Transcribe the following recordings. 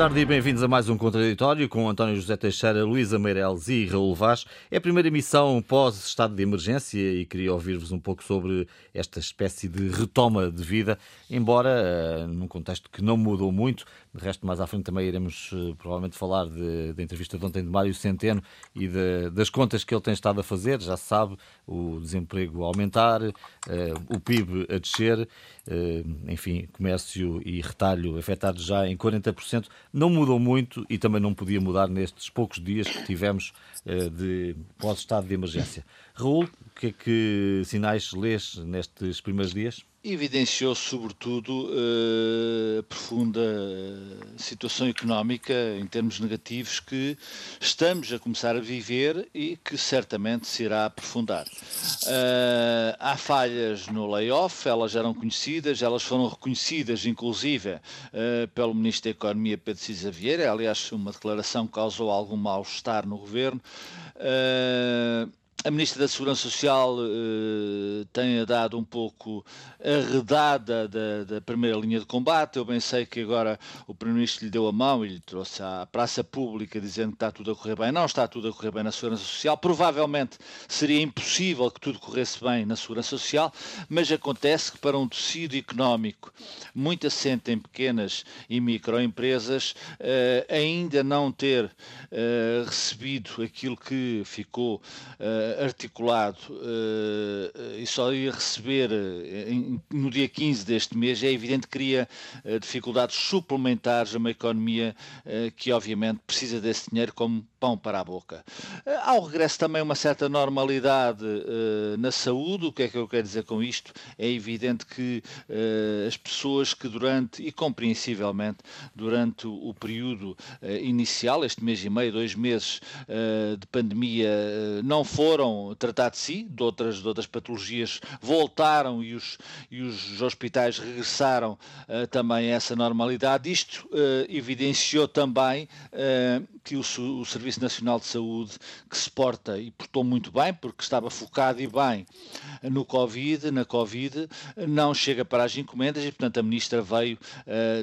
Tarde e bem-vindos a mais um Contraditório com António José Teixeira, Luísa Meireles e Raul Vaz. É a primeira emissão pós-estado de emergência e queria ouvir-vos um pouco sobre esta espécie de retoma de vida, embora uh, num contexto que não mudou muito. De resto, mais à frente também iremos uh, provavelmente falar da entrevista de ontem de Mário Centeno e de, das contas que ele tem estado a fazer. Já se sabe, o desemprego a aumentar, uh, o PIB a descer, enfim, comércio e retalho afetados já em 40% não mudou muito e também não podia mudar nestes poucos dias que tivemos uh, de pós-estado de emergência. Raul, o que é que sinais lês nestes primeiros dias? Evidenciou sobretudo uh, a profunda situação económica em termos negativos que estamos a começar a viver e que certamente se irá aprofundar. Uh, há falhas no layoff, elas eram conhecidas, elas foram reconhecidas inclusive pelo Ministro da Economia Pedro Cisa Vieira, aliás uma declaração causou algum mal-estar no Governo. A Ministra da Segurança Social uh, tem dado um pouco arredada da, da, primeira linha de combate. Eu bem sei que agora o Primeiro-Ministro lhe deu a mão e lhe trouxe à praça pública dizendo que está tudo a correr bem. Não está tudo a correr bem na Segurança Social. Provavelmente seria impossível que tudo corresse bem na Segurança Social, mas acontece que para um tecido económico muito assente em pequenas e microempresas, uh, ainda não ter uh, recebido aquilo que ficou articulado uh, e só ia receber no dia 15 deste mês, é evidente que cria dificuldades suplementares a uma economia que, obviamente, precisa desse dinheiro como pão para a boca. Há o regresso também uma certa normalidade na saúde. O que é que eu quero dizer com isto? É evidente que as pessoas que durante, e compreensivelmente, durante o período inicial, este mês e meio, dois meses de pandemia, não foram foram tratar de si, de outras, de outras patologias voltaram e os, e os hospitais regressaram uh, também a essa normalidade. Isto uh, evidenciou também uh, que o, o, Serviço Nacional de Saúde, que se porta e portou muito bem, porque estava focado e bem no Covid, na Covid, não chega para as encomendas e, portanto, a Ministra veio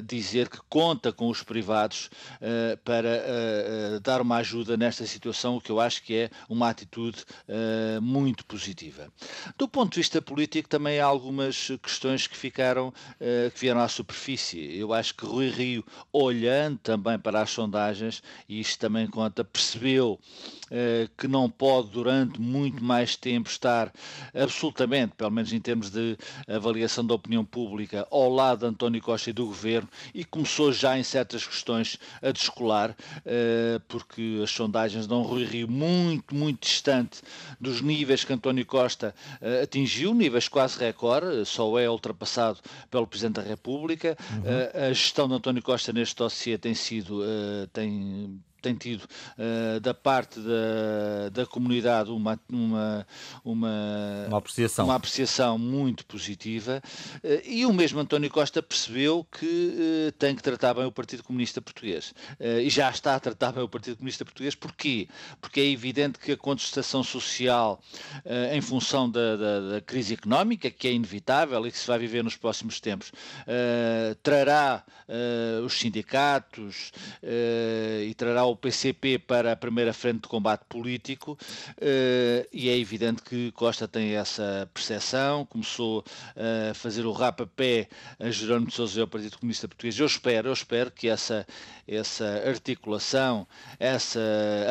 dizer que conta com os privados para dar uma ajuda nesta situação, o que eu acho que é uma atitude uh, muito positiva. Do ponto de vista político, também há algumas questões que ficaram, uh, que vieram à superfície. Eu acho que Rui Rio, olhando também para as sondagens, e isto também conta, percebeu que não pode durante muito mais tempo estar absolutamente, pelo menos em termos de avaliação da opinião pública, ao lado de António Costa e do governo, e começou já em certas questões a descolar, porque as sondagens dão Rui Rio muito, muito distante dos níveis que António Costa uh, atingiu, níveis quase recorde, só é ultrapassado pelo Presidente da República. Uhum. Uh, a gestão de António Costa neste dossiê tem sido, tem tem tido uh, da parte da, da comunidade uma, uma, uma, uma, apreciação. uma apreciação muito positiva uh, e o mesmo António Costa percebeu que uh, tem que tratar bem o Partido Comunista Português e já está a tratar bem o Partido Comunista Português. Porquê? Porque é evidente que a contestação social em função da, da, da, crise económica, que é inevitável e que se vai viver nos próximos tempos, trará os sindicatos e trará o PCP para a primeira frente de combate político uh, e é evidente que Costa tem essa percepção, começou a fazer o rapapé a Jerónimo de Sousa e ao Partido Comunista Português. Eu espero, eu espero que essa, essa articulação, essa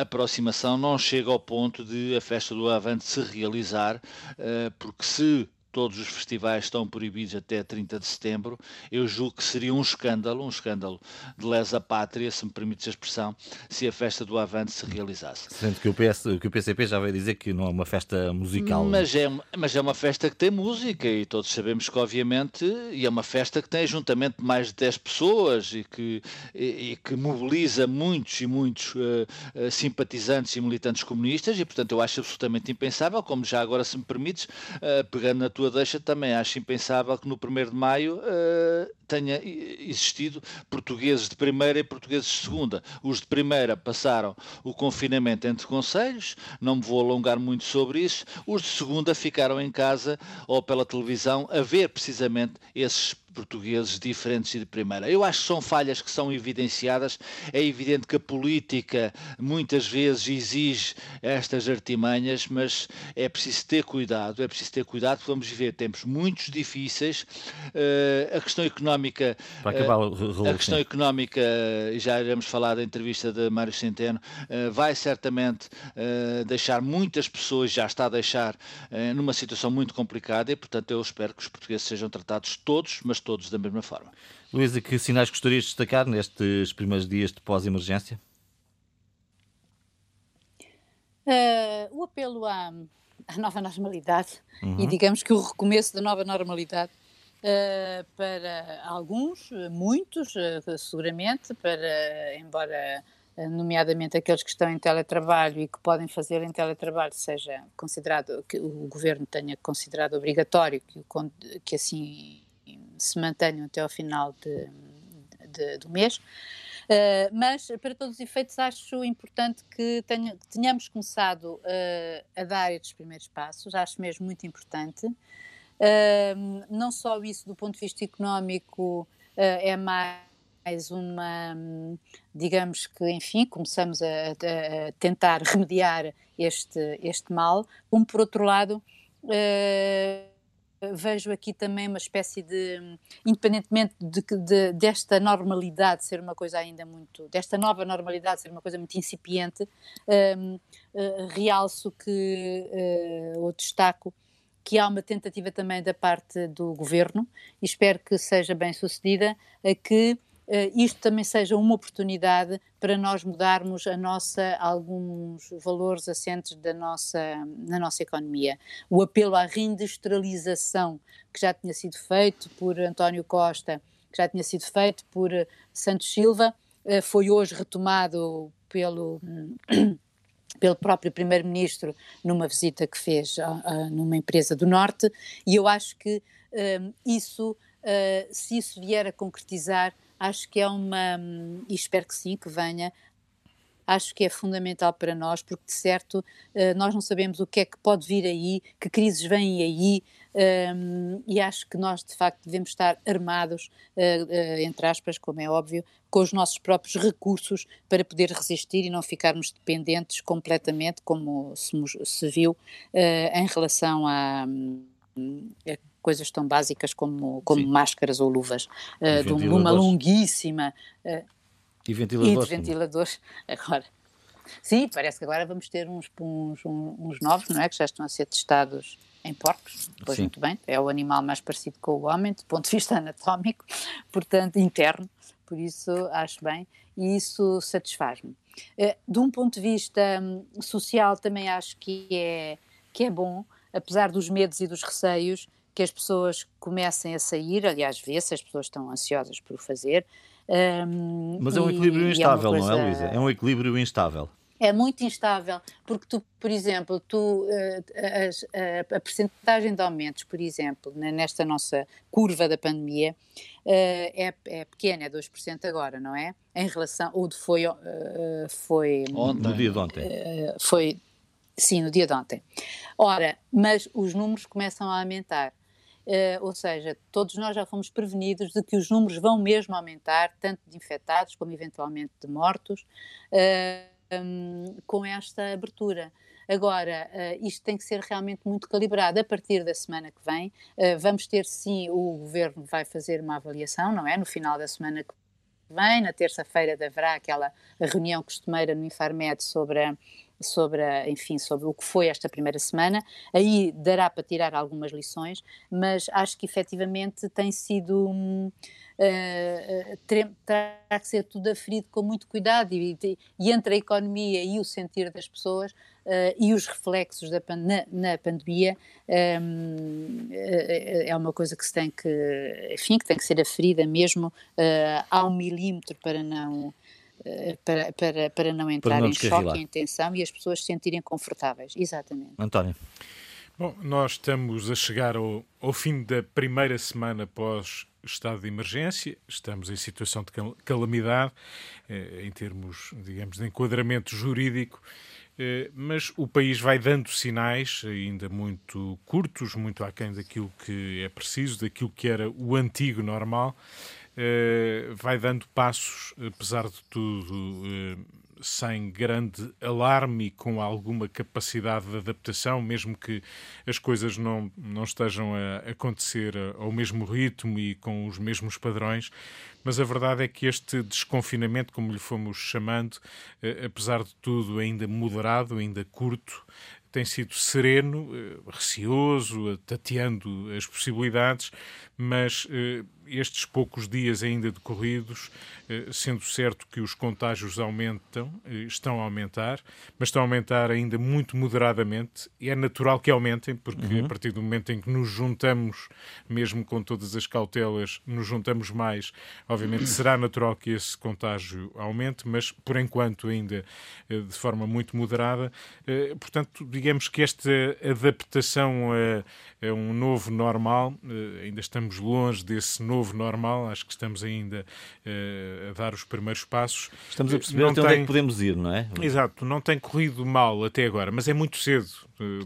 aproximação não chegue ao ponto de a festa do Avante se realizar, uh, porque se todos os festivais estão proibidos até 30 de setembro, eu julgo que seria um escândalo, um escândalo de lesa pátria, se me permites a expressão, se a festa do Avante se realizasse. Sendo que o, PS, que o PCP já veio dizer que não é uma festa musical. Mas é, mas é uma festa que tem música e todos sabemos que, obviamente, e é uma festa que tem juntamente mais de 10 pessoas e que, e, e que mobiliza muitos e muitos uh, simpatizantes e militantes comunistas e, portanto, eu acho absolutamente impensável, como já agora, se me permites, uh, pegando na tua deixa também acho impensável que no 1 de maio uh, tenha existido portugueses de primeira e portugueses de segunda. Os de primeira passaram o confinamento entre conselhos, não me vou alongar muito sobre isso. Os de segunda ficaram em casa ou pela televisão a ver precisamente esses portugueses diferentes e de primeira. Eu acho que são falhas que são evidenciadas. É evidente que a política muitas vezes exige estas artimanhas, mas é preciso ter cuidado, é preciso ter cuidado, porque vamos viver tempos muito difíceis. Uh, a questão económica. Para acabar, uh, a questão económica, já iremos falar da entrevista de Mário Centeno, uh, vai certamente deixar muitas pessoas, já está a deixar, numa situação muito complicada e, portanto, eu espero que os portugueses sejam tratados todos, mas todos da mesma forma. Luísa, que sinais gostarias de destacar nestes primeiros dias de pós-emergência? Uh, o apelo à, à, nova normalidade uhum. e digamos que o recomeço da nova normalidade uh, para alguns, muitos, uh, seguramente, para, embora nomeadamente aqueles que estão em teletrabalho e que podem fazer em teletrabalho, seja considerado, que o governo tenha considerado obrigatório que, que assim se mantenham até ao final de, de, do mês. Uh, mas, para todos os efeitos, acho importante que, tenha, que tenhamos começado uh, a dar estes primeiros passos, acho mesmo muito importante. Uh, não só isso do ponto de vista económico é mais uma, digamos que, enfim, começamos a, a tentar remediar este, este mal, como por outro lado vejo aqui também uma espécie de, independentemente de, de, desta normalidade ser uma coisa ainda muito, desta nova normalidade ser uma coisa muito incipiente, um, uh, eh, realço que, uh, ou destaco, que há uma tentativa também da parte do governo, e espero que seja bem sucedida, a que isto também seja uma oportunidade para nós mudarmos a nossa, alguns valores assentes da nossa, na nossa economia. O apelo à reindustrialização, que já tinha sido feito por António Costa, que já tinha sido feito por Santos Silva, uh, foi hoje retomado pelo. pelo próprio Primeiro-Ministro numa visita que fez a, a, numa empresa do Norte, e eu acho que isso, se isso vier a concretizar, acho que é uma, e espero que sim, que venha, acho que é fundamental para nós, porque de certo eh, nós não sabemos o que é que pode vir aí, que crises vêm aí, ehm, e acho que nós de facto devemos estar armados, uh, uh, entre aspas, como é óbvio, com os nossos próprios recursos para poder resistir e não ficarmos dependentes completamente, como se, viu, em relação a coisas tão básicas como, como máscaras ou luvas, uh, de uma longuíssima. Uh, e ventiladores. E de ventiladores. Agora. Sim, parece que agora vamos ter uns, uns, uns novos, não é? Que já estão a ser testados em porcos, pois Sim. muito bem, é o animal mais parecido com o homem, do ponto de vista anatómico, portanto, interno, por isso acho bem, e isso satisfaz-me. Eh, de um ponto de vista hum, social, também acho que é, que é bom, apesar dos medos e dos receios, que as pessoas comecem a sair, aliás, vê-se, as pessoas estão ansiosas por o fazer. Um, Mas é um equilíbrio e, instável, é coisa... não é, Luísa? É um equilíbrio instável. É muito instável, porque tu, por exemplo, tu, uh, a, a, a percentagem de aumentos, por exemplo, nesta nossa curva da pandemia, uh, é, é pequena, é 2% agora, não é? Em relação, ou foi... Uh, foi ontem. No dia de ontem. foi, sim, no dia de ontem. Ora, mas os números começam a aumentar. Uh, ou seja, todos nós já fomos prevenidos de que os números vão mesmo aumentar, tanto de infectados como eventualmente de mortos, uh, um, com esta abertura. Agora, uh, isto tem que ser realmente muito calibrado. A partir da semana que vem, vamos ter sim, o governo vai fazer uma avaliação, não é? No final da semana que vem, na terça-feira haverá aquela reunião costumeira no Infarmed sobre a sobre, a, enfim, sobre o que foi esta primeira semana. Aí dará para tirar algumas lições, mas acho que efetivamente tem sido. Hum, uh, terá que ser tudo aferido com muito cuidado e, e, entre a economia e o sentir das pessoas uh, e os reflexos da, na, na pandemia um, é uma coisa que se tem que, enfim, que tem que ser aferida mesmo uh, ao milímetro para não para, para, para não entrar para não em choque, em tensão e as pessoas se sentirem confortáveis. Exatamente. António. Bom, nós estamos a chegar ao, ao fim da primeira semana pós estado de emergência, estamos em situação de calamidade, eh, em termos, digamos, de enquadramento jurídico. mas o país vai dando sinais, ainda muito curtos, muito aquém daquilo que é preciso, daquilo que era o antigo normal, vai dando passos, apesar de tudo, sem grande alarme com alguma capacidade de adaptação, mesmo que as coisas não, não estejam a acontecer ao mesmo ritmo e com os mesmos padrões. Mas a verdade é que este desconfinamento, como lhe fomos chamando, eh, apesar de tudo ainda moderado, ainda curto, tem sido sereno, eh, receoso, tateando as possibilidades, mas eh, estes poucos dias ainda decorridos, eh, sendo certo que os contágios aumentam, eh, estão a aumentar, mas estão a aumentar ainda muito moderadamente, e é natural que aumentem, porque uhum. a partir do momento em que nos juntamos, mesmo com todas as cautelas, nos juntamos mais, obviamente será natural que esse contágio aumente, mas por enquanto ainda eh, de forma muito moderada. Portanto, digamos que esta adaptação a, a um novo normal, ainda estamos longe desse novo normal, acho que estamos ainda a dar os primeiros passos. Estamos a perceber não até tem... onde é que podemos ir, não é? Exato, não tem corrido mal até agora, mas é muito cedo.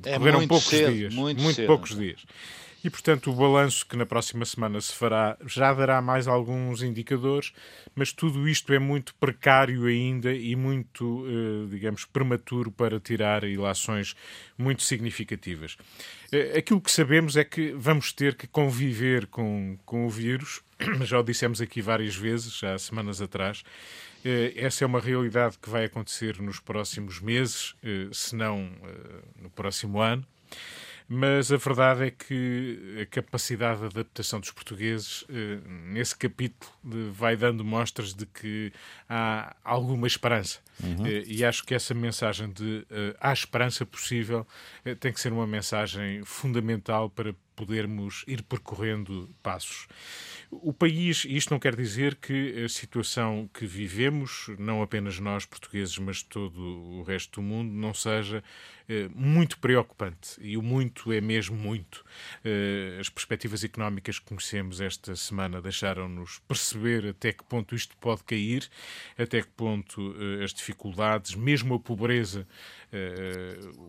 É muito poucos cedo, dias. Muito, muito poucos dias. E, portanto, o balanço que na próxima semana se fará já dará mais alguns indicadores, mas tudo isto é muito precário ainda e muito, eh, digamos, prematuro para tirar ilações muito significativas. Eh, aquilo que sabemos é que vamos ter que conviver com, com o vírus, já o dissemos aqui várias vezes, já há semanas atrás. Eh, essa é uma realidade que vai acontecer nos próximos meses, se não no próximo ano mas a verdade é que a capacidade de adaptação dos portugueses, eh, nesse capítulo, vai dando mostras de que há alguma esperança. Uhum. Eh, e acho que essa mensagem de eh, há esperança possível tem que ser uma mensagem fundamental para podermos ir percorrendo passos. O país, isto não quer dizer que a situação que vivemos, não apenas nós portugueses, mas todo o resto do mundo, não seja eh, muito preocupante. E o muito é mesmo muito. Eh, as perspectivas económicas que conhecemos esta semana deixaram-nos perceber até que ponto isto pode cair, até que ponto eh, as dificuldades, mesmo a pobreza,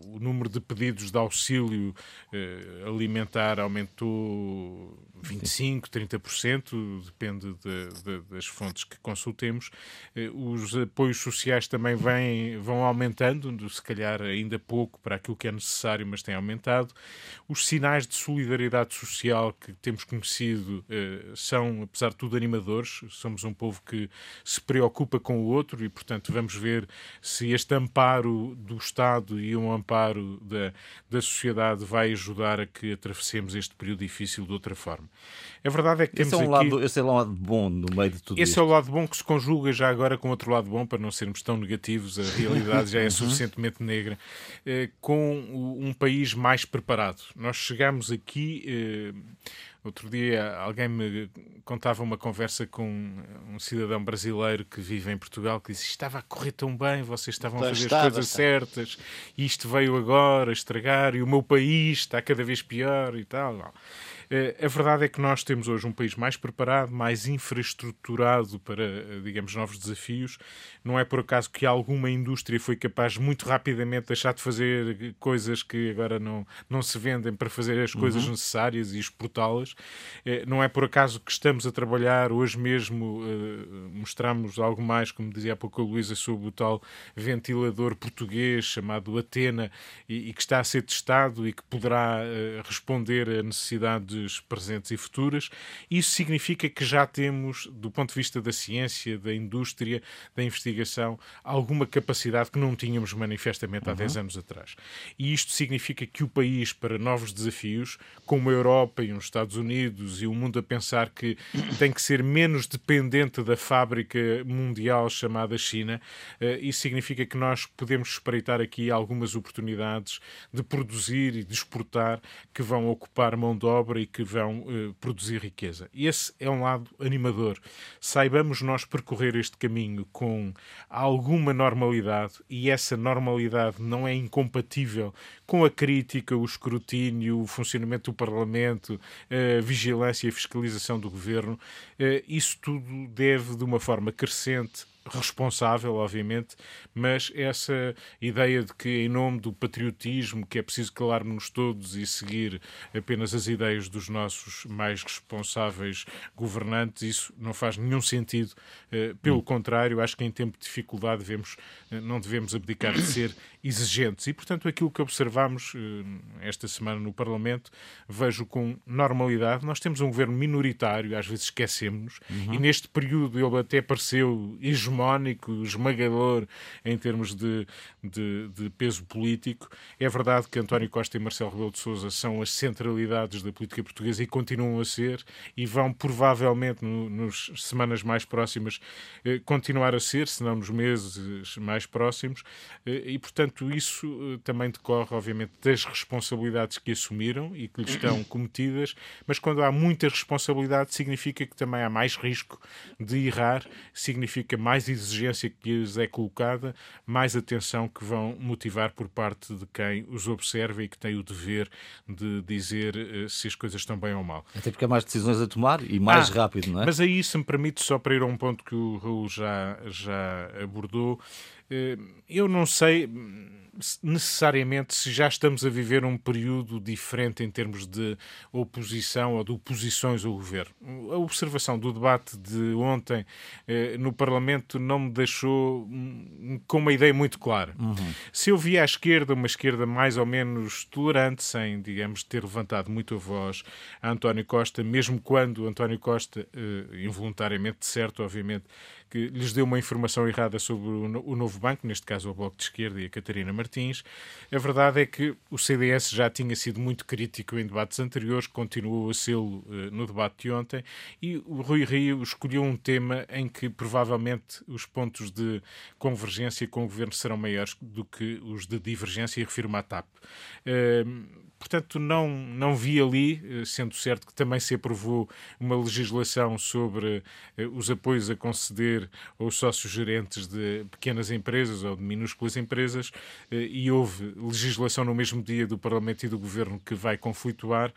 o número de pedidos de auxílio alimentar aumentou 25%, 30%, depende de, de, das fontes que consultemos. Eh, os apoios sociais também vêm, vão aumentando, se calhar ainda pouco para aquilo que é necessário, mas tem aumentado. Os sinais de solidariedade social que temos conhecido eh, são, apesar de tudo, animadores. Somos um povo que se preocupa com o outro e, portanto, vamos ver se este amparo do Estado e um amparo da, da sociedade vai ajudar a que atravessemos este período difícil de outra forma. A verdade é que temos um aqui... Lado, esse é um lado bom no meio de tudo Esse isto. é o lado bom que se conjuga já agora com outro lado bom, para não sermos tão negativos, a realidade já é uhum. suficientemente negra, eh, com um país mais preparado. Nós chegamos aqui... Eh, outro dia alguém me contava uma conversa com um cidadão brasileiro que vive em Portugal que disse estava a correr tão bem, vocês estavam a fazer estava, as coisas certas, e isto veio agora estragar e o meu país está cada vez pior e tal. Eh, a verdade é que nós temos hoje um país mais preparado, mais infraestruturado para, eh, digamos, novos desafios. Não é por acaso que alguma indústria foi capaz muito rapidamente deixar de fazer coisas que agora não, não se vendem para fazer as coisas uhum. necessárias e exportá-las. Eh, não é por acaso que estamos a trabalhar hoje mesmo, mostramos algo mais, como dizia há pouco a Luísa, sobre o tal ventilador português chamado Atena e, e que está a ser testado e que poderá responder a presentes e futuras. Isso significa que já temos, do ponto de vista da ciência, da indústria, da investigação, alguma capacidade que não tínhamos manifestamente há uhum. 10 anos atrás. E isto significa que o país, para novos desafios, como a Europa e os Estados Unidos e o mundo a pensar que tem que ser menos dependente da fábrica mundial chamada China, eh, isso significa que nós podemos espreitar aqui algumas oportunidades de produzir e de exportar que vão ocupar mão de obra e que vão uh, produzir riqueza. Esse é um lado animador. Saibamos nós percorrer este caminho com alguma normalidade e essa normalidade não é incompatível com a crítica, o escrutínio, o funcionamento do Parlamento, a vigilância e a fiscalização do governo. Uh, isso tudo deve, de uma forma crescente, responsável, obviamente, mas essa ideia de que, em nome do patriotismo, que é preciso calarmos todos e seguir apenas as ideias dos nossos mais responsáveis governantes, isso não faz nenhum sentido. Uh, pelo hum. contrário, acho que em tempo de dificuldade devemos, uh, não devemos abdicar de ser exigentes. E, portanto, aquilo que observamos uh, esta semana no Parlamento, vejo com normalidade. Nós temos um governo minoritário, às vezes esquecemos, uhum. e neste período ele até pareceu hegemónico, esmagador em termos de, de, de, peso político. É verdade que António Costa e Marcelo Rebelo de Sousa são as centralidades da política portuguesa e continuam a ser, e vão provavelmente no, nos semanas mais próximas eh, continuar a ser, se não nos meses mais próximos, eh, e portanto isso eh, também decorre, obviamente, das responsabilidades que assumiram e que lhes estão cometidas, mas quando há muita responsabilidade significa que também há mais risco de errar, significa mais exigência que lhes é colocada, mais atenção que vão motivar por parte de quem os observa e que tem o dever de dizer uh, se as coisas estão bem ou mal. Até porque há mais decisões a tomar e mais ah, rápido, não é? Mas aí, se me permite, só para ir a um ponto que o Raul já, já abordou, eu não sei necessariamente se já estamos a viver um período diferente em termos de oposição ou de oposições ao governo. A observação do debate de ontem eh, no Parlamento não me deixou hum, com uma ideia muito clara. Uhum. Se eu via à esquerda uma esquerda mais ou menos tolerante, sem, digamos, ter levantado muito a voz a António Costa, mesmo quando António Costa, eh, involuntariamente certo, obviamente, que lhes deu uma informação errada sobre o novo banco, neste caso o Bloco de Esquerda e a Catarina Martins. A verdade é que o CDS já tinha sido muito crítico em debates anteriores, continuou a ser uh, no debate de ontem, e o Rui Rio escolheu um tema em que provavelmente os pontos de convergência com o governo serão maiores do que os de divergência, e refiro-me à TAP. Uh, Portanto, não, não vi ali, eh, sendo certo que também se aprovou uma legislação sobre eh, os apoios a conceder aos sócios gerentes de pequenas empresas ou de minúsculas empresas, eh, e houve legislação no mesmo dia do Parlamento e do Governo que vai conflituar.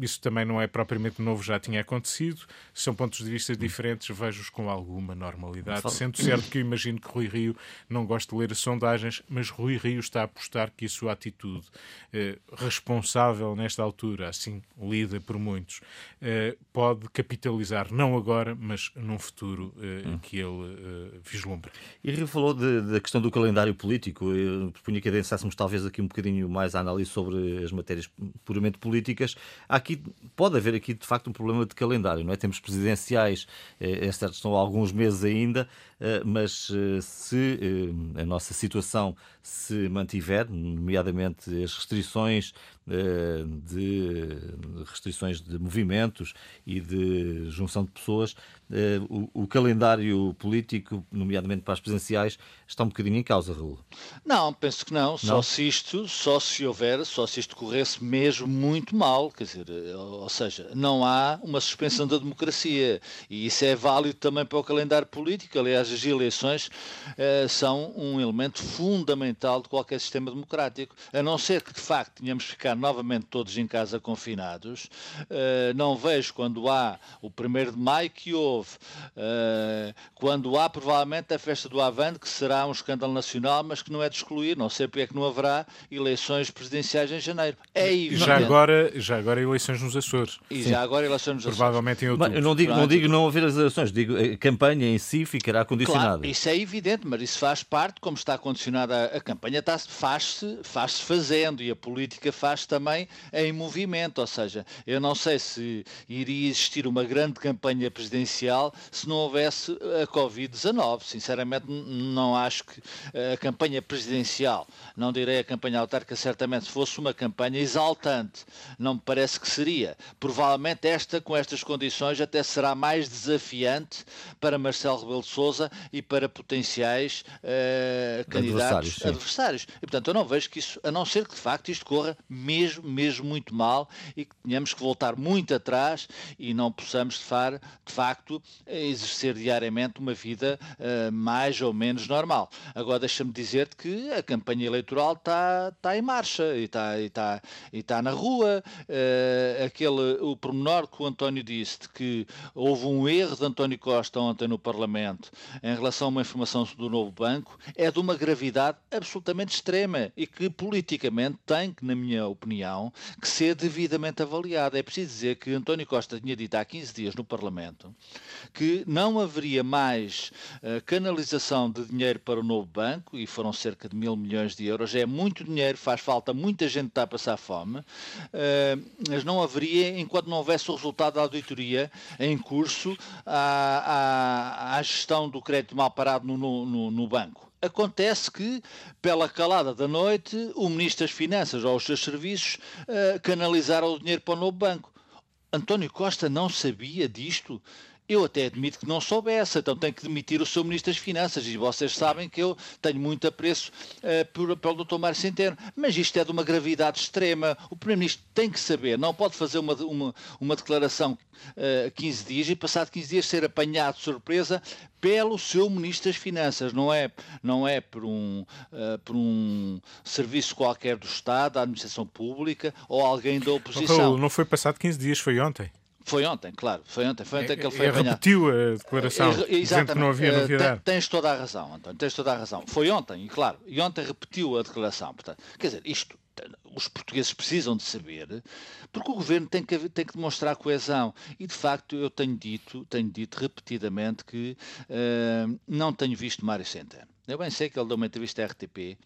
Isso também não é propriamente novo, já tinha acontecido. São pontos de vista diferentes, vejo-os com alguma normalidade. Sendo certo que eu imagino que Rui Rio não gosta de ler as sondagens, mas Rui Rio está a apostar que a sua atitude eh, responsável nesta altura, assim lida por muitos, uh, pode capitalizar, não agora, mas num futuro uh, hum. que ele uh, vislumbra. E Rio falou de, da questão do calendário político. Eu propunha que adensássemos talvez aqui um bocadinho mais a análise sobre as matérias puramente políticas. Aqui, pode haver aqui, de facto, um problema de calendário, não é? Temos presidenciais, é certo, estão há alguns meses ainda, mas se a nossa situação se mantiver, nomeadamente as restrições eh, de restrições de movimentos e de junção de pessoas, eh, o, calendário político, nomeadamente para as presidenciais, está um bocadinho em causa, Raul? Não, penso que não. não. Só se isto, só se houver, só se isto corresse mesmo muito mal, quer dizer, eh, ou seja, não há uma suspensão da democracia e isso é válido também para o calendário político. Aliás, as eleições são um elemento fundamental de qualquer sistema democrático, a não ser que de facto tenhamos ficado ficar novamente todos em casa confinados. Uh, não vejo quando há o 1 de maio que houve, uh, quando há provavelmente a festa do Avante, que será um escândalo nacional, mas que não é de excluir. Não sei porque é que não haverá eleições presidenciais em janeiro. É evidente. Já agora, já agora eleições nos Açores. E Sim. já agora eleições nos Açores. Provavelmente em outubro. Mas eu não digo, não digo não haver as eleições, digo a campanha em si ficará condicionada. Claro, isso é evidente, mas isso faz parte, como está condicionada a, a campanha, faz-se faz fazendo e a política faz também em movimento, ou seja, eu não sei se iria existir uma grande campanha presidencial se não houvesse a Covid-19. Sinceramente, não acho que a campanha presidencial, não direi a campanha autárquica, certamente, se fosse uma campanha exaltante, não me parece que seria. Provavelmente esta, com estas condições, até será mais desafiante para Marcelo Rebelo de Sousa e para potenciais uh, candidatos adversários, adversários. E, portanto, eu não vejo que isso, a não ser que de facto isto corra mesmo mesmo, mesmo muito mal e que tenhamos que voltar muito atrás e não possamos, de, facto, exercer diariamente uma vida uh, mais ou menos normal. Agora, deixa-me dizer-te que a campanha eleitoral está, está em marcha e está, e está, e está na rua. Uh, aquele, o pormenor que o António disse de que houve um erro de António Costa ontem no Parlamento em relação a uma informação do novo banco é de uma gravidade absolutamente extrema e que politicamente tem que, na minha opinião, que ser devidamente avaliada. É preciso dizer que António Costa tinha dito há 15 dias no Parlamento que não haveria mais uh, canalização de dinheiro para o novo banco e foram cerca de mil milhões de euros. É muito dinheiro, faz falta, muita gente está a passar fome, uh, mas não haveria enquanto não houvesse o resultado da auditoria em curso à, à, à gestão do crédito mal parado no, no, no banco. Acontece que, pela calada da noite, o Ministro das Finanças ou os seus serviços uh, canalizaram o dinheiro para o novo banco. António Costa não sabia disto? Eu até admito que não soubesse, então tem que demitir o seu Ministro das Finanças. E vocês sabem que eu tenho muito apreço uh, por, pelo Dr. Mário Centeno. Mas isto é de uma gravidade extrema. O Primeiro-Ministro tem que saber, não pode fazer uma, uma, uma declaração uh, eh, 15 dias e, passado 15 dias, ser apanhado de surpresa pelo seu Ministro das Finanças. Não é, não é por, um, uh, por um serviço qualquer do Estado, da administração pública ou alguém da oposição. Não foi passado 15 dias, foi ontem. Foi ontem, claro. Foi ontem, foi ontem que ele foi apanhado. repetiu a declaração, é, dizendo que não havia eh, novidade. Tens toda a razão, António, tens toda a razão. Foi ontem, e claro, e ontem repetiu a declaração. Portanto, quer dizer, isto os portugueses precisam de saber, porque o governo tem que, tem que demonstrar coesão. E de facto eu tenho dito, tenho dito repetidamente que uh, não tenho visto Mário Centeno. Eu bem sei que ele deu uma entrevista à RTP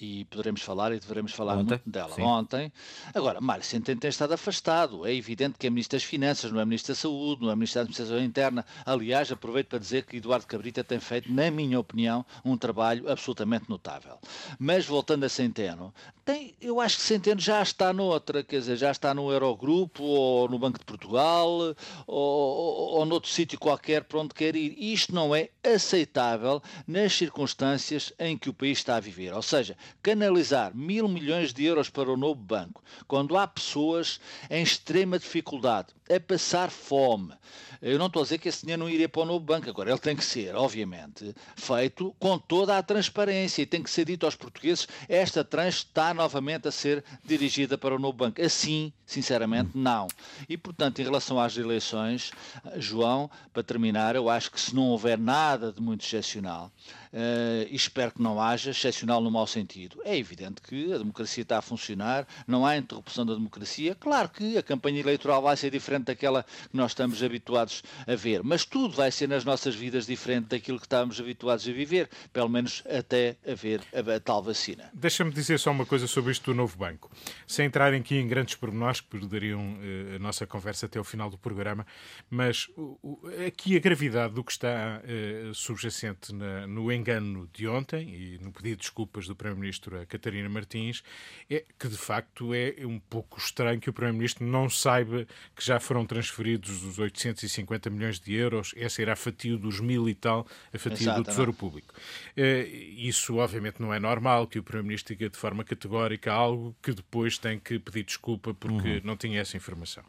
e poderemos falar e deveremos falar ontem, muito dela sim. ontem. Agora, Mário Centeno tem estado afastado. É evidente que é Ministro das Finanças, não é Ministro da Saúde, não é Ministro da Administração Interna. Aliás, aproveito para dizer que Eduardo Cabrita tem feito, na minha opinião, um trabalho absolutamente notável. Mas, voltando a Centeno, tem, eu acho que Centeno já está noutra, quer dizer, já está no Eurogrupo, ou no Banco de Portugal, ou, ou, ou noutro sítio qualquer para onde quer ir. Isto não é aceitável nas circunstâncias em que o país está a viver. Ou seja, canalizar mil milhões de euros para o novo banco, quando há pessoas em extrema dificuldade, a passar fome. Eu não estou a dizer que esse dinheiro não iria para o novo banco, agora ele tem que ser, obviamente, feito com toda a transparência e tem que ser dito aos portugueses: esta trans está novamente a ser dirigida para o novo banco. Assim, sinceramente, não. E, portanto, em relação às eleições, João, para terminar, eu acho que se não houver nada de muito excepcional, uh, espero que não haja, excepcional no mau sentido. É evidente que a democracia está a funcionar, não há interrupção da democracia. Claro que a campanha eleitoral vai ser diferente daquela que nós estamos habituados a ver, mas tudo vai ser nas nossas vidas diferente daquilo que estávamos habituados a viver, pelo menos até haver a, a tal vacina. Deixa-me dizer só uma coisa sobre isto do novo banco, sem entrar aqui em grandes pormenores que perderiam uh, a nossa conversa até o final do programa, mas uh, aqui a gravidade do que está uh, subjacente na, no engano de ontem e no pedido de desculpas do Primeiro-Ministro Catarina Martins é que, de facto, é um pouco estranho que o Primeiro-Ministro não saiba que já foram transferidos os 850 milhões de euros, essa era a fatia dos mil e tal, a fatia Exato, do Tesouro não. Público. Eh, isso, obviamente, não é normal que o Primeiro-Ministro diga de forma categórica algo que depois tem que pedir desculpa porque uhum. não tinha essa informação.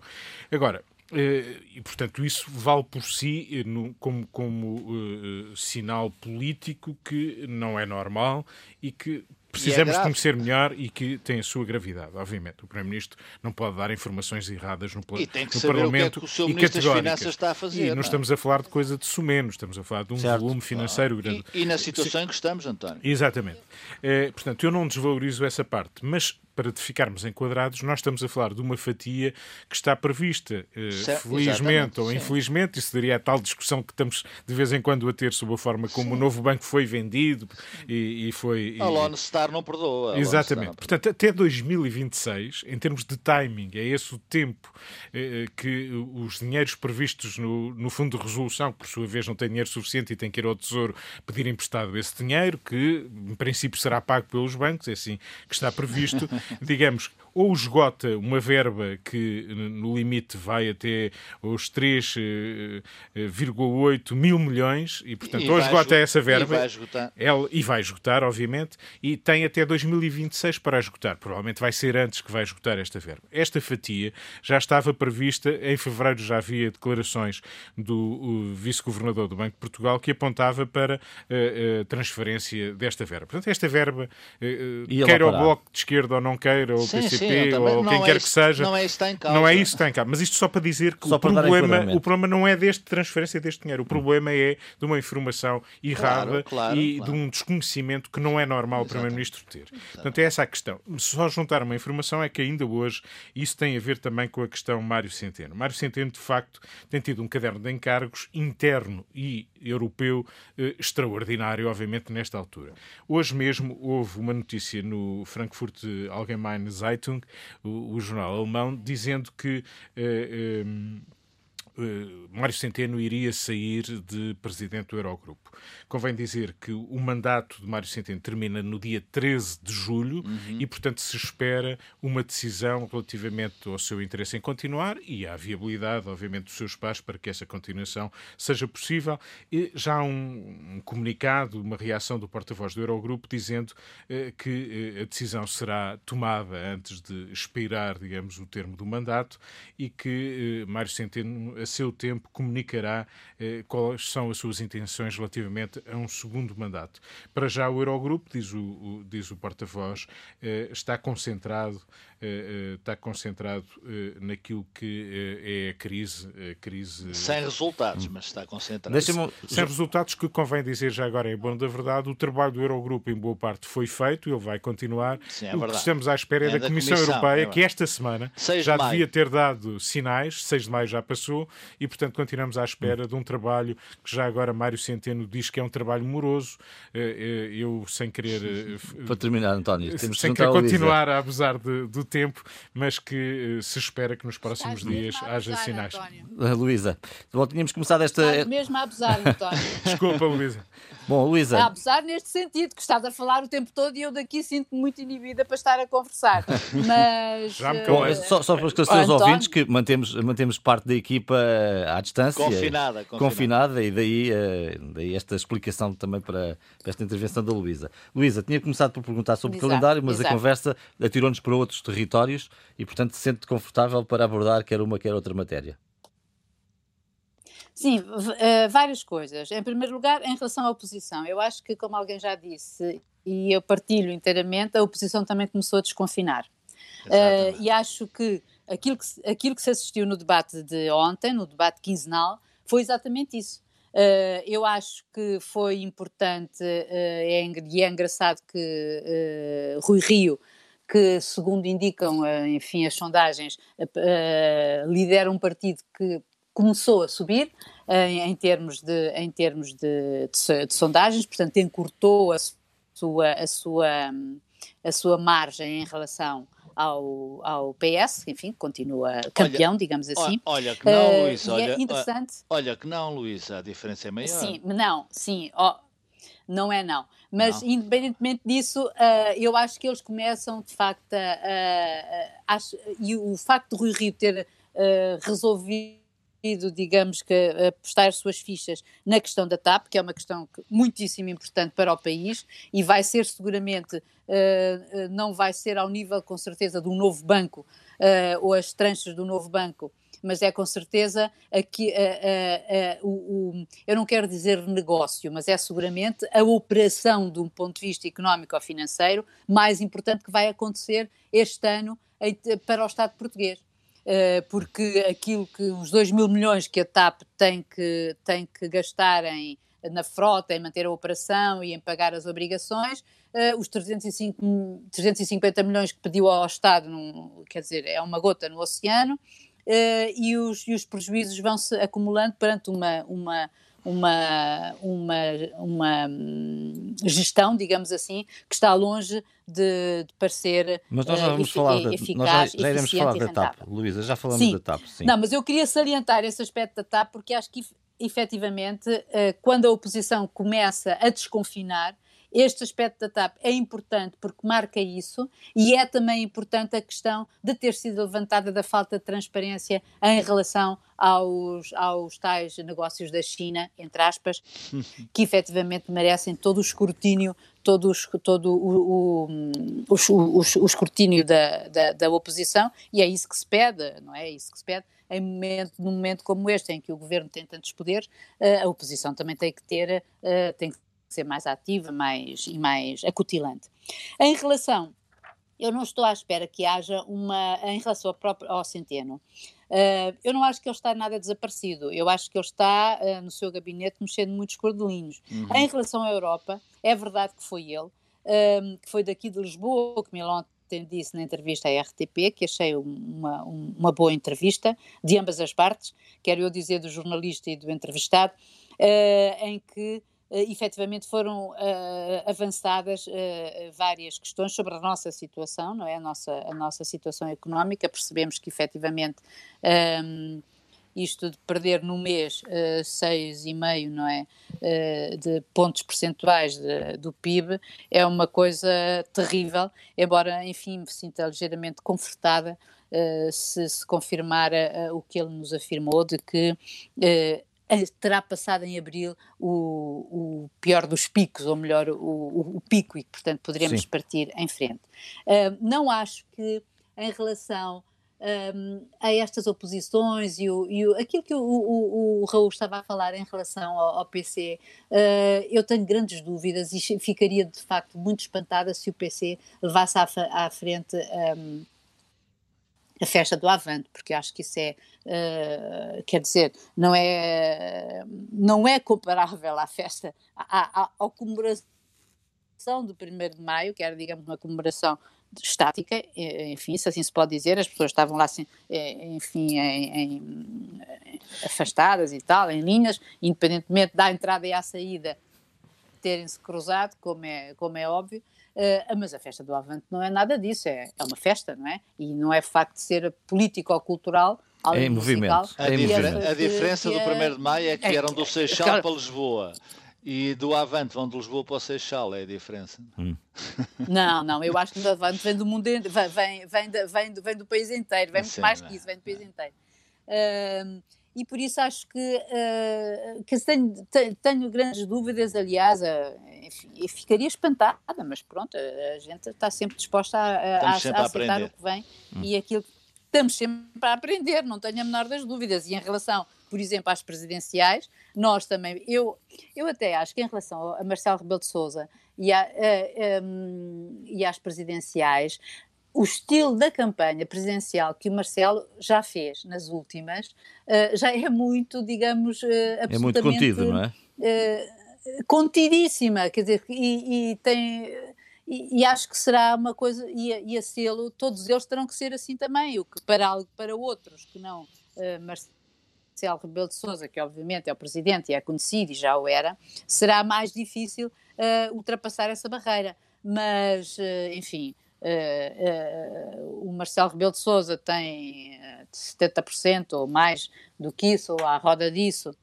Agora, eh, e, portanto, isso vale por si eh, como, como uh, sinal político que não é normal e que precisamos é conhecer melhor e que tem a sua gravidade, obviamente. O Primeiro-Ministro não pode dar informações erradas no, e tem que no saber Parlamento o que, é que o seu Ministro das Finanças está a fazer. E não, não é? estamos a falar de coisa de sumenos, estamos a falar de um certo. volume financeiro ah, grande. E, e, na situação em que estamos, António. Exatamente. É, portanto, eu não desvalorizo essa parte, mas para ficarmos enquadrados, nós estamos a falar de uma fatia que está prevista, eh, felizmente ou infelizmente, isso daria a tal discussão que estamos de vez em quando a ter sobre a forma como sim. o novo banco foi vendido e, e foi. A Lone Star não perdoa. Exatamente. Não Portanto, até 2026, em termos de timing, é esse o tempo eh, que os dinheiros previstos no, no Fundo de Resolução, que por sua vez não tem dinheiro suficiente e tem que ir ao Tesouro pedir emprestado esse dinheiro, que em princípio será pago pelos bancos, é assim que está previsto. digamos, ou esgota uma verba que no limite vai até os 3,8 eh, mil milhões e, portanto, e ou esgota essa verba e vai, esgotar. Ela, e vai esgotar, obviamente, e tem até 2026 para esgotar. Provavelmente vai ser antes que vai esgotar esta verba. Esta fatia já estava prevista, em fevereiro já havia declarações do vice-governador do Banco de Portugal que apontava para a, eh, a transferência desta verba. Portanto, esta verba, quer o Bloco de Esquerda ou não queira, ou o PCP, sim, ou quem quer é que seja. Não é isso que está em causa. Não é isso que está em causa. Mas isto só para dizer que o problema, o problema não é deste transferência deste dinheiro. O problema é de uma informação errada claro, claro, e claro. de um desconhecimento que não é normal o Primeiro-Ministro ter. Exatamente. Portanto, é essa a questão. Só juntar uma informação é que ainda hoje isso tem a ver também com a questão Mário Centeno. Mário Centeno, de facto, tem tido um caderno de encargos interno e europeu eh, extraordinário, obviamente, nesta altura. Hoje mesmo houve uma notícia no Frankfurt Allgemeine Zeitung, o, o jornal alemão, dizendo que. Eh, eh, eh, Mário Centeno iria sair de presidente do Eurogrupo. Convém dizer que o mandato de Mário Centeno termina no dia 13 de julho uhum. e, portanto, se espera uma decisão relativamente ao seu interesse em continuar e à viabilidade, obviamente, dos seus pais para que essa continuação seja possível. E já há um, um comunicado, uma reação do porta-voz do Eurogrupo dizendo eh, que eh, a decisão será tomada antes de expirar, digamos, o termo do mandato e que eh, Mário Centeno seu tempo, comunicará eh, quais são as suas intenções relativamente a um segundo mandato. Para já, o Eurogrupo, diz o, o diz o porta-voz, eh, está concentrado está concentrado uh, naquilo que é a crise, a crise. Sem resultados, mas está concentrado. Sem resultados que convém dizer já agora, em bom da verdade, o trabalho do Eurogrupo em boa parte foi feito, ele vai continuar. Sim, é o que estamos à espera é, é da, da, Comissão, Comissão Europeia, é que esta semana já de devia ter dado sinais, 6 de maio já passou, e portanto continuamos à espera hum. de um trabalho que já agora Mário Centeno diz que é um trabalho moroso. Eu, sem querer. Para terminar, António, temos sem querer continuar a abusar de, do tempo, mas que uh, se espera que nos próximos dias haja sinais. Uh, Luísa, bom, tínhamos começado esta. Estás mesmo a abusar, António. Desculpa, Luísa. Bom, Luísa. A abusar neste sentido, que estás a falar o tempo todo e eu daqui sinto-me muito inibida para estar a conversar. Mas. Já me uh, só, só para esclarecer os ouvintes que mantemos, mantemos parte da equipa à distância. Confinada. Confinada, confinada e daí, daí esta explicação também para, para esta intervenção da Luísa. Luísa, tinha começado por perguntar sobre exato, o calendário, mas exato. a conversa atirou-nos para outros territórios e, portanto, se sente confortável para abordar quer uma, quer outra matéria. Sim, uh, várias coisas. Em primeiro lugar, em relação à oposição, eu acho que, como alguém já disse, e eu partilho inteiramente, a oposição também começou a desconfinar. Uh, e acho que aquilo, que aquilo que se assistiu no debate de ontem, no debate quinzenal, foi exatamente isso. Uh, eu acho que foi importante uh, é, e é engraçado que Rui Rio que, segundo indicam, eh, enfim, as sondagens, uh, lidera um partido que começou a subir em, termos, de, em termos de, de, de, sondagens, portanto, encurtou a sua, a sua, a sua margem em relação ao, ao PS, enfim, continua campeão, olha, digamos assim. Olha que não, Luís, uh, olha, é interessante. Olha que não, Luís, a diferença é maior. Sim, não, sim, oh, não é não. Mas, não. independentemente disso, uh, eu acho que eles começam, de facto, a, a e o facto de Rui Rio ter uh, resolvido digamos que apostar as suas fichas na questão da TAP, que é uma questão muitíssimo importante para o país e vai ser seguramente, uh, não vai ser ao nível com certeza de um novo banco uh, ou as tranches do novo banco, mas é com certeza aqui, uh, uh, uh, o, o, eu não quero dizer negócio, mas é seguramente a operação de um ponto de vista económico ou financeiro mais importante que vai acontecer este ano para o Estado português. Porque aquilo que os 2 mil milhões que a TAP tem que, tem que gastar em, na frota, em manter a operação e em pagar as obrigações, os 305, 350 milhões que pediu ao Estado, num, quer dizer, é uma gota no oceano, e, os, e os prejuízos vão se acumulando perante uma, uma, uma, uma, uma hum, gestão, digamos assim, que está longe de, de parecer mas nós já eh, vamos falar da, eficaz, nós já, já iremos falar da TAP, Luísa, já falamos sim. da TAP, sim. Não, mas eu queria salientar esse aspecto da TAP porque acho que efetivamente quando a oposição começa a desconfinar este aspecto da TAP é importante porque marca isso e é também importante a questão de ter sido levantada da falta de transparência em relação aos, aos tais negócios da China, entre aspas, que efetivamente merecem todo o escrutínio, todo, o, todo o, o, o, o escrutínio da, da, da, oposição, e é isso que se pede, não é? é isso que se pede. Em momento, num momento como este, em que o governo tem tantos poderes, eh, a oposição também tem que ter, eh, tem que ser mais ativa mais, e mais acutilante. Em relação, eu não estou à espera que haja uma, em relação ao, próprio, ao Centeno, Uh, eu não acho que ele está nada desaparecido. Eu acho que ele está uh, no seu gabinete mexendo muitos cordelinhos. Uhum. Em relação à Europa, é verdade que foi ele, uh, que foi daqui de Lisboa, que me ontem disse na entrevista à RTP, que achei uma, uma boa entrevista, de ambas as partes, quero eu dizer do jornalista e do entrevistado, em que efetivamente foram uh, avançadas uh, várias questões sobre a nossa situação, não é? A nossa, a nossa situação económica. Percebemos que efetivamente um, isto de perder no mês uh, 6,5, não é? Uh, de pontos percentuais de, do PIB é uma coisa terrível, embora, enfim, me sinta ligeiramente confortada uh, se se confirmar uh, o que ele nos afirmou, de que terá passado em abril o, o pior dos picos, ou melhor, o, o, o pico, e portanto poderemos Sim. partir em frente. Uh, não acho que em relação um, a estas oposições e, o, e o, aquilo que o, o, o, Raul estava a falar em relação ao, ao PC, uh, ah, eu tenho grandes dúvidas e ficaria de facto muito espantada se o PC levasse à, à frente. Um, a festa do Avante, porque acho que isso é, uh, quer dizer, não é, não é comparável à festa, à, à, à comemoração do 1 de Maio, que era, digamos, uma comemoração estática, enfim, se assim se pode dizer, as pessoas estavam lá, assim, enfim, em, em, afastadas e tal, em linhas, independentemente da entrada e à saída terem-se cruzado, como é, como é óbvio, Uh, mas a festa do Avante não é nada disso, é, é uma festa, não é? E não é facto de ser político ou cultural. É em movimento. A, movimento. a diferença do 1 de Maio é que é, eram do Seixal é, para Lisboa. E do Avante vão de Lisboa para o Seixal, é a diferença. Hum. Não, não, eu acho que o Avante vem do mundo, vem, vem, vem, vem, do, vem do país inteiro, vem muito mais que isso, vem do país inteiro. Uh, e por isso acho que, uh, que tenho, tenho, grandes dúvidas, aliás, uh, enfim, ficaria espantada, mas pronto, a gente está sempre disposta a, a, a, a aceitar o que vem hum. e aquilo que estamos sempre a aprender, não tenho a menor das dúvidas. E em relação, por exemplo, às presidenciais, nós também, eu, eu até acho que em relação a Marcelo Rebelo de Souza e, a, um, e às presidenciais, o estilo da campanha presidencial que o Marcelo já fez nas últimas uh, já é muito, digamos, absolutamente... É muito contido, não é? Uh, contidíssima, quer dizer, e, e tem... E, e, acho que será uma coisa, e a, e a selo, todos eles terão que ser assim também, o que para, para outros que não Marcelo Rebelo de Sousa, que obviamente é o presidente e é conhecido e já o era, será mais difícil uh, ultrapassar essa barreira. Mas, uh, enfim, Uh, uh, o Marcelo Rebelo de Sousa tem 70% ou mais do que isso, ou à roda disso.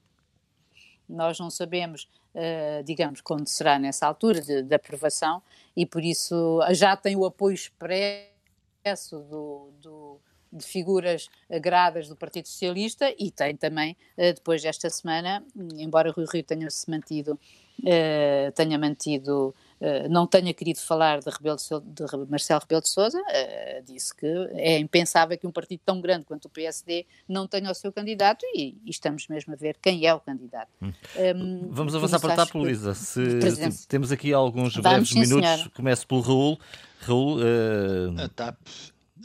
Nós não sabemos, uh, digamos, quando será nessa altura de, de, aprovação, e por isso já tem o apoio expresso do, do, de figuras gradas do Partido Socialista e tem também, depois desta semana, embora Rui Rio tenha se mantido, tenha mantido eh, não tenha querido falar de, Rebelo de, de Marcelo Rebelo de Sousa, uh, disse que é impensável que um partido tão grande quanto o PSD não tenha o seu candidato e, e estamos mesmo a ver quem é o candidato. Hum. Um, Vamos avançar para a TAP, Luísa. Se, temos aqui alguns breves Vamos, minutos, começo pelo Raul. Raul, uh, a TAP,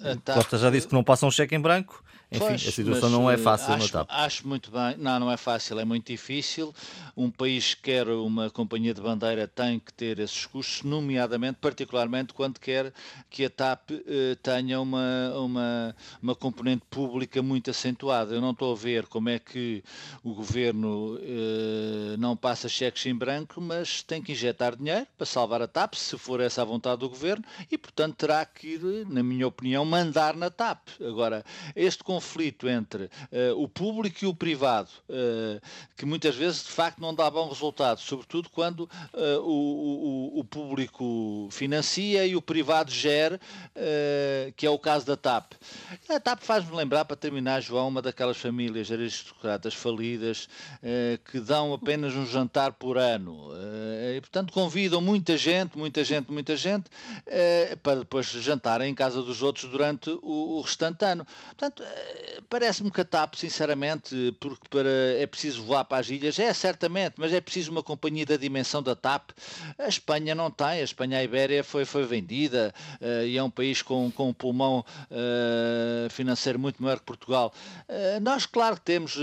a TAP, Costa já disse que não passa um cheque em branco. Enfim, pois, a situação não é fácil acho, no TAP. Acho muito bem. Não, não é fácil, é muito difícil. Um país que quer uma companhia de bandeira tem que ter esses custos, nomeadamente, particularmente quando quer que a TAP eh, tenha uma, uma, uma componente pública muito acentuada. Eu não estou a ver como é que o governo eh, não passa cheques em branco, mas tem que injetar dinheiro para salvar a TAP, se for essa a vontade do governo, e portanto terá que ir, na minha opinião, mandar na TAP. Agora, este conflito conflito entre uh, o público e o privado, uh, que muitas vezes de facto não dá bom resultado, sobretudo quando uh, o, o, o, público financia e o privado gera, que é o caso da TAP. A TAP faz-me lembrar, para terminar, João, uma daquelas famílias aristocratas falidas que dão apenas um jantar por ano. e, portanto, convidam muita gente, muita gente, muita gente, para depois jantarem em casa dos outros durante o, o restante ano. Portanto, parece-me que a TAP, sinceramente, porque para, é preciso voar para as ilhas, é certamente, mas é preciso uma companhia da dimensão da TAP. A Espanha não tem, a Espanha a Ibéria foi, foi vendida uh, e é um país com, com um pulmão uh, financeiro muito maior que Portugal. Uh, nós, claro temos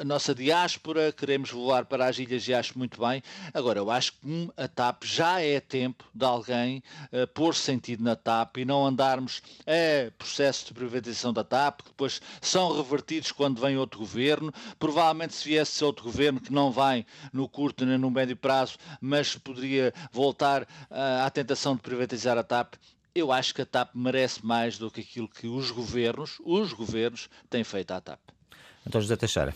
a nossa diáspora, queremos voar para as ilhas e acho muito bem. Agora, eu acho que a TAP já é tempo de alguém pôr sentido na TAP e não andarmos a processos de privatização da TAP, que depois são revertidos quando vem outro governo. Provavelmente se viesse outro governo que não vai no curto nem no médio prazo, mas poderia voltar uh, à tentação de privatizar a TAP, eu acho que a TAP merece mais do que aquilo que os governos, os governos, têm feito à TAP. Então, José Teixeira.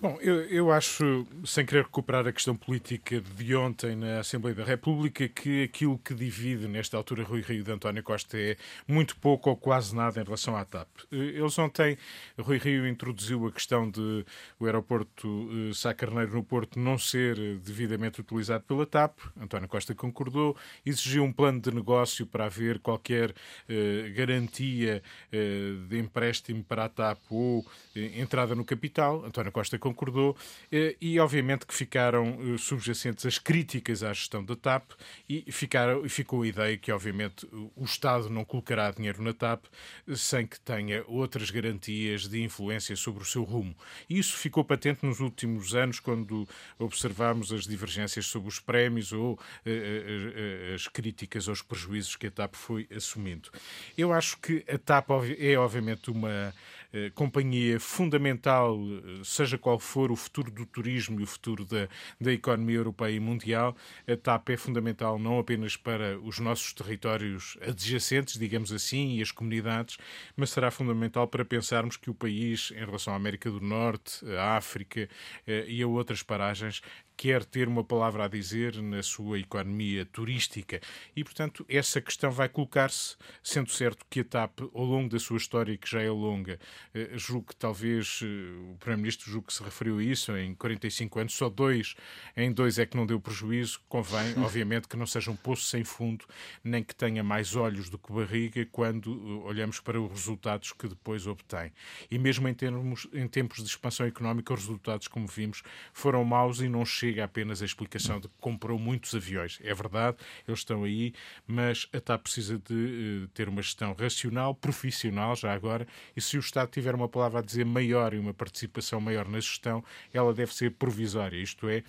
Bom, eu, eu acho, sem querer recuperar a questão política de ontem na Assembleia da República, que aquilo que divide nesta altura Rui Rio de António Costa é muito pouco ou quase nada em relação à TAP. Eh, eles ontem, Rui Rio introduziu a questão de o aeroporto eh, Sá Carneiro no Porto não ser devidamente utilizado pela TAP. António Costa concordou, exigiu um plano de negócio para haver qualquer eh, garantia eh, de empréstimo para a TAP ou eh, entrada no capital. António Costa concordou eh, e, obviamente, que ficaram eh, subjacentes as críticas à gestão da TAP e ficaram, ficou a ideia que, obviamente, o Estado não colocará dinheiro na TAP eh, sem que tenha outras garantias de influência sobre o seu rumo. Isso ficou patente nos últimos anos, quando observámos as divergências sobre os prémios ou as críticas aos prejuízos que a TAP foi assumindo. Eu acho que a TAP é, obviamente, uma companhia fundamental, seja qual for o futuro do turismo e o futuro da, da economia europeia e mundial, a TAP é fundamental não apenas para os nossos territórios adjacentes, digamos assim, e as comunidades, mas será fundamental para pensarmos que o país, em relação à América do Norte, à África eh, e a outras paragens, quer ter uma palavra a dizer na sua economia turística. E, portanto, essa questão vai colocar-se, sendo certo que a TAP, ao longo da sua história, que já é longa, eh, julgo que talvez eh, o Primeiro-Ministro julgo que se referiu a isso, em 45 anos, só dois, em dois é que não deu prejuízo, convém, obviamente, que não seja um poço sem fundo, nem que tenha mais olhos do que barriga quando eh, olhamos para os resultados que depois obtém. E mesmo em, termos, em tempos de expansão económica, os resultados, como vimos, foram maus e não chegam chega apenas a explicação de que comprou muitos aviões. É verdade, eles estão aí, mas a TAP precisa de uh, ter uma gestão racional, profissional, já agora, e se o Estado tiver uma palavra a dizer maior e uma participação maior na gestão, ela deve ser provisória, isto é,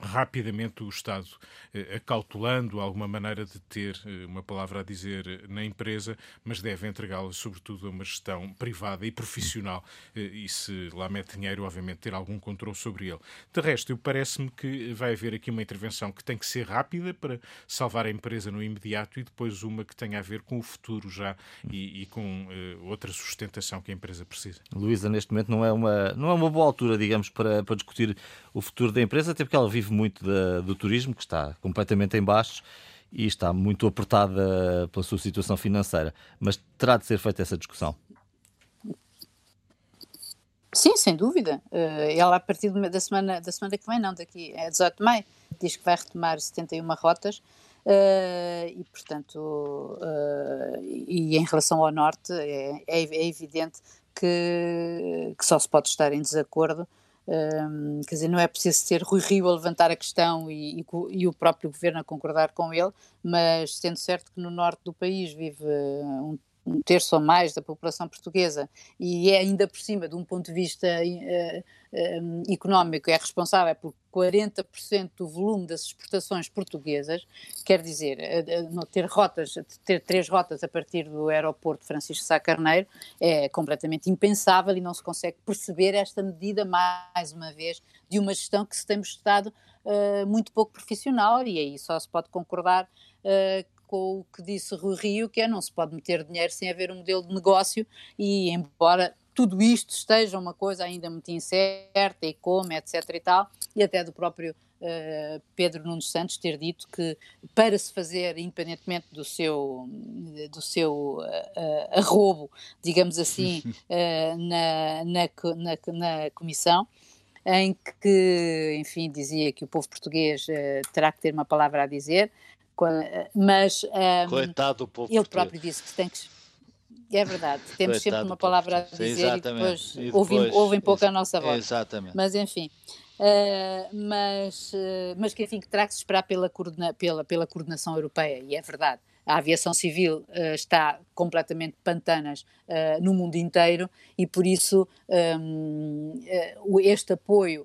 rapidamente o Estado eh, acautelando alguma maneira de ter eh, uma palavra a dizer eh, na empresa, mas deve entregá-la sobretudo a uma gestão privada e profissional e se lá mete dinheiro, obviamente ter algum controle sobre ele. De resto, parece-me que vai haver aqui uma intervenção que tem que ser rápida para salvar a empresa no imediato e depois uma que tenha a ver com o futuro já e, e com uh, outra sustentação que a empresa precisa. Luísa, neste momento não é uma, não é uma boa altura, digamos, para, para discutir o futuro da empresa, até porque ela vive vive muito da, do turismo, que está completamente em baixo e está muito apertada pela sua situação financeira. Mas terá de ser feita essa discussão. Sim, sem dúvida. Eh, ela, a partir da semana, da semana que vem, não, daqui é 18 de maio, diz que vai retomar 71 rotas. Uh, e, portanto, uh, e em relação ao Norte, é, é, é evidente que, que, só se pode estar em desacordo um, quer dizer, não é preciso ser Rui Rio a levantar a questão e, e, e, o próprio governo a concordar com ele, mas sendo certo que no norte do país vive um, um terço ou mais da população portuguesa e é ainda por cima, de um ponto de vista uh, um, económico, é responsável por 40% do volume das exportações portuguesas, quer dizer, ter rotas, ter três rotas a partir do aeroporto Francisco Sá Carneiro é completamente impensável e não se consegue perceber esta medida, mais uma vez, de uma gestão que se tem mostrado uh, muito pouco profissional e aí só se pode concordar uh, com o que disse Rui Rio, que é não se pode meter dinheiro sem haver um modelo de negócio e embora tudo isto esteja uma coisa ainda muito incerta e como, etc e tal, e até do próprio uh, Pedro Nunes Santos ter dito que para se fazer, independentemente do seu, do seu uh, arrobo, digamos assim, uh, na, na, na, na comissão, em que, enfim, dizia que o povo português terá que ter uma palavra a dizer, mas um, Coitado do povo ele próprio disse que tem que é verdade, temos Coitado sempre uma palavra a dizer e depois, e depois ouvem, ouvem pouco a nossa voz. Exatamente. Mas enfim, uh, mas, uh, mas que enfim, que terá que se esperar pela, coordena, pela, pela coordenação europeia, e é verdade. A aviação civil uh, está completamente pantanas no mundo inteiro e por isso um, este apoio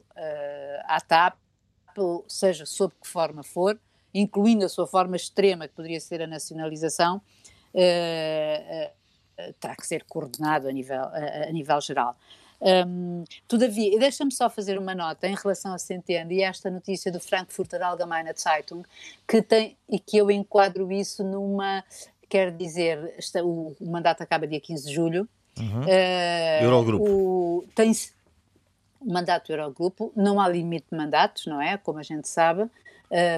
à TAP, seja sob que forma for, incluindo a sua forma extrema, que poderia ser a nacionalização, terá que ser coordenado a nível, a, nível geral. Um, todavia, deixa-me só fazer uma nota em relação a Centeno e esta notícia do Frankfurter Allgemeine Zeitung, que tem, e que eu enquadro isso numa, quer dizer, esta, o, o, mandato acaba dia 15 de julho. Uhum. Uh, Eurogrupo. O, tem mandato do Eurogrupo, não há limite de mandatos, não é? Como a gente sabe,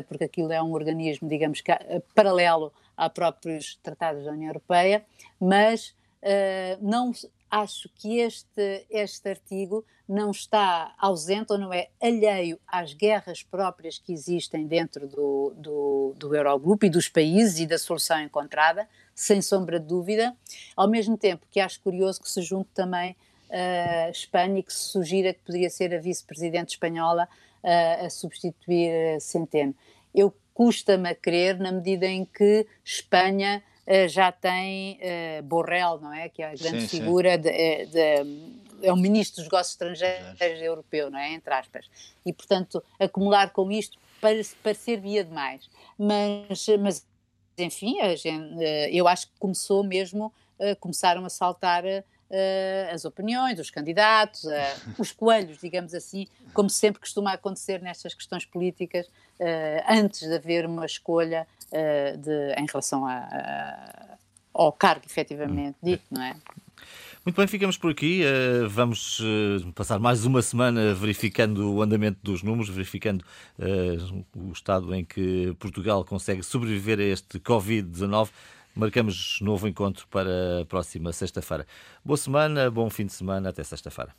porque aquilo é um organismo, digamos, que, uh, paralelo a próprios tratados da União Europeia, mas uh, não acho que este, este artigo não está ausente ou não é alheio às guerras próprias que existem dentro do, do, do Eurogrupo e dos países e da solução encontrada, sem sombra de dúvida, ao mesmo tempo que acho curioso que se junte também a Espanha e que se sugira que poderia ser a vice-presidente espanhola uh, a substituir Centeno. Eu custa-me a crer na medida em que Espanha uh, já tem uh, Borrell, não é? Que é a grande sim, figura sim. De, eh, de, é o ministro dos negócios estrangeiros europeu, não é? Entre aspas. E, portanto, acumular com isto parecer-me demais. Mas, mas enfim, gente, eu acho que começou mesmo, começaram a saltar uh, as opiniões dos candidatos, uh, os coelhos, digamos assim, como sempre costuma acontecer nestas questões políticas, uh, antes de haver uma escolha de, em relação a, a, ao cargo efetivamente dito, não é? Muito bem, ficamos por aqui. Vamos passar mais uma semana verificando o andamento dos números, verificando o estado em que Portugal consegue sobreviver a este Covid-19. Marcamos novo encontro para a próxima sexta-feira. Boa semana, bom fim de semana, até sexta-feira.